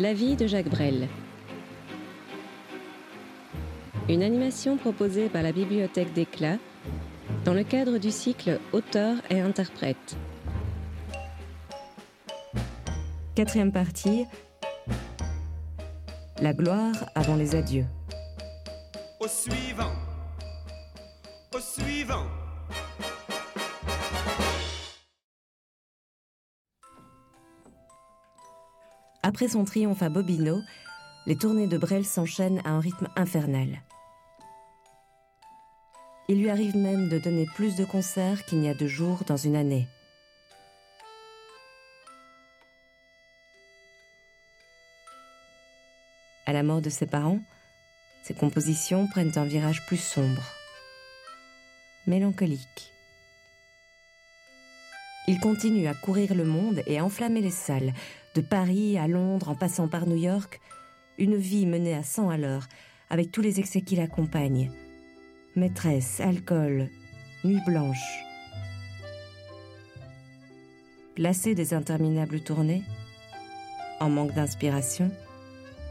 La vie de Jacques Brel. Une animation proposée par la Bibliothèque d'Éclat dans le cadre du cycle Auteur et interprète. Quatrième partie. La gloire avant les adieux. Au suivant. Au suivant. Après son triomphe à Bobino, les tournées de Brel s'enchaînent à un rythme infernal. Il lui arrive même de donner plus de concerts qu'il n'y a de jours dans une année. À la mort de ses parents, ses compositions prennent un virage plus sombre, mélancolique. Il continue à courir le monde et à enflammer les salles, de Paris à Londres en passant par New York, une vie menée à 100 à l'heure, avec tous les excès qui l'accompagnent. Maîtresse, alcool, nuit blanche. Lassé des interminables tournées, en manque d'inspiration,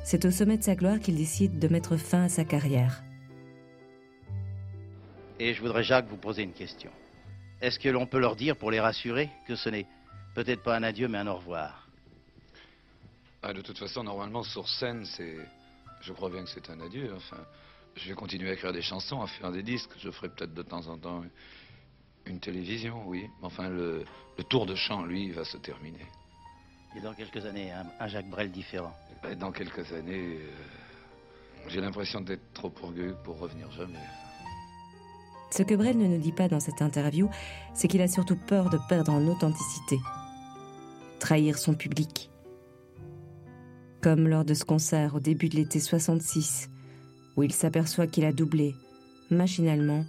c'est au sommet de sa gloire qu'il décide de mettre fin à sa carrière. Et je voudrais, Jacques, vous poser une question. Est-ce que l'on peut leur dire, pour les rassurer, que ce n'est peut-être pas un adieu, mais un au revoir? Ah, De toute façon, normalement, sur scène, c'est... Je crois bien que c'est un adieu. Enfin, je vais continuer à écrire des chansons, à faire des disques. Je ferai peut-être de temps en temps une télévision, oui. Enfin, le, le tour de chant, lui, va se terminer. Et dans quelques années, un, Jacques Brel différent? Ben, Dans quelques années, euh, j'ai l'impression d'être trop orgueilleux pour revenir jamais. Ce que Brel ne nous dit pas dans cette interview, c'est qu'il a surtout peur de perdre en authenticité, trahir son public. Comme lors de ce concert au début de l'été 66, où il s'aperçoit qu'il a doublé, machinalement,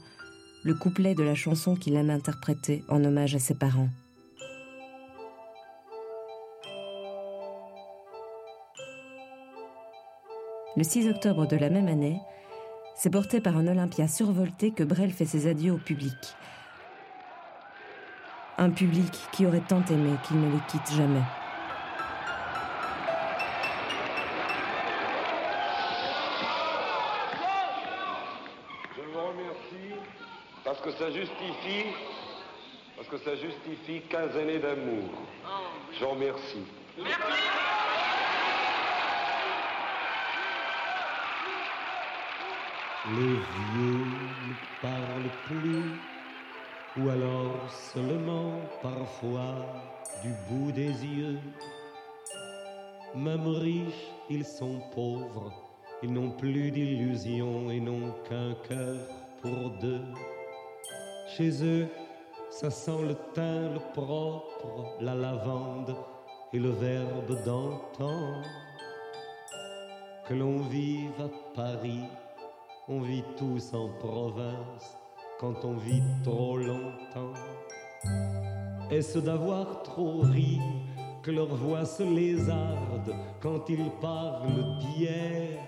le couplet de la chanson qu'il aime interpréter en hommage à ses parents. Le 6 octobre de la même année, c'est porté par un Olympia survolté que Brel fait ses adieux au public. Un public qui aurait tant aimé qu'il ne les quitte jamais. Je vous remercie parce que ça justifie, parce que ça justifie 15 années d'amour. Je vous remercie. Les vieux ne parlent plus, ou alors seulement parfois du bout des yeux. Même riches, ils sont pauvres, ils n'ont plus d'illusions et n'ont qu'un cœur pour deux. Chez eux, ça sent le thym, le propre, la lavande et le verbe d'antan. Que l'on vive à Paris on vit tous en province quand on vit trop longtemps. Est-ce d'avoir trop ri que leur voix se lézarde quand ils parlent d'hier?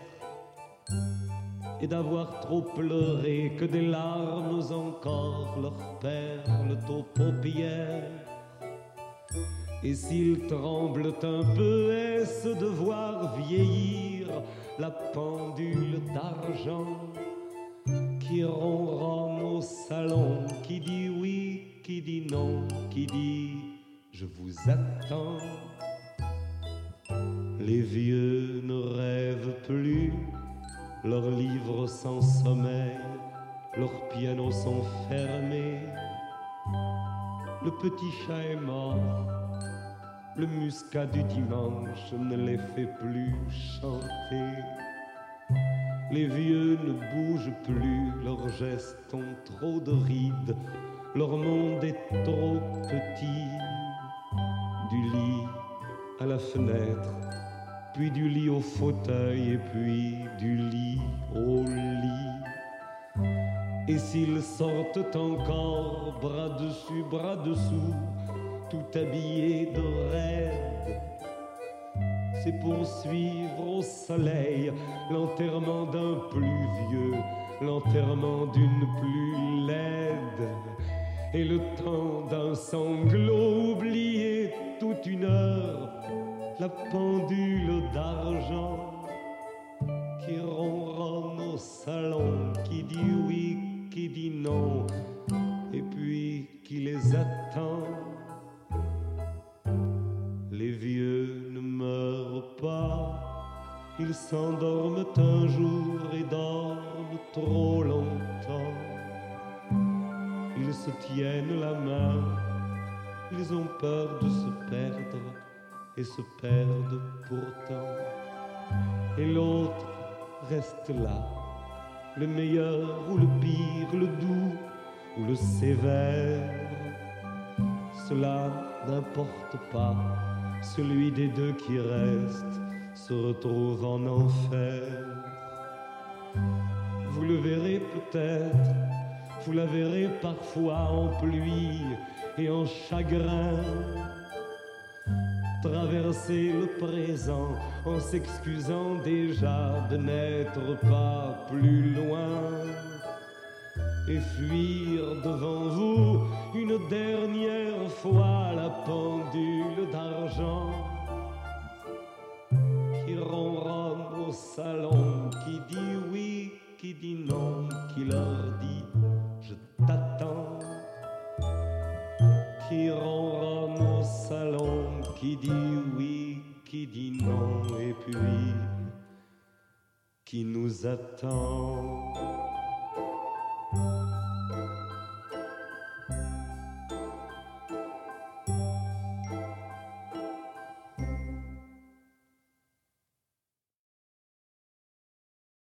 Et d'avoir trop pleuré que des larmes encore leur perlent aux paupières? Et s'ils tremblent un peu, est-ce de voir vieillir la pendule d'argent qui ronronne au salon, qui dit oui, qui dit non, qui dit je vous attends. Les vieux ne rêvent plus, leurs livres sans sommeil, leurs pianos sont fermés. Le petit chat est mort, le muscat du dimanche ne les fait plus chanter. Les vieux ne bougent plus, leurs gestes ont trop de rides, leur monde est trop petit. Du lit à la fenêtre, puis du lit au fauteuil, et puis du lit au lit. Et s'ils sortent encore, bras dessus, bras dessous, tout habillés de c'est pour suivre au soleil l'enterrement d'un plus vieux, l'enterrement d'une plus laide, et le temps d'un sanglot oublié toute une heure la pendule d'argent qui ronronne au salon, s'endorment un jour et dorment trop longtemps. Ils se tiennent la main, ils ont peur de se perdre et se perdent pourtant. Et l'autre reste là, le meilleur ou le pire, le doux ou le sévère. Cela n'importe pas, celui des deux qui reste se retrouve en enfer. Vous le verrez peut-être, vous la verrez parfois en pluie et en chagrin. Traverser le présent en s'excusant déjà de n'être pas plus loin. Et fuir devant vous une dernière fois la pendule d'argent salon, qui dit oui, qui dit non, qui leur dit je t'attends, qui ronronne au salon, qui dit oui, qui dit non, et puis qui nous attend.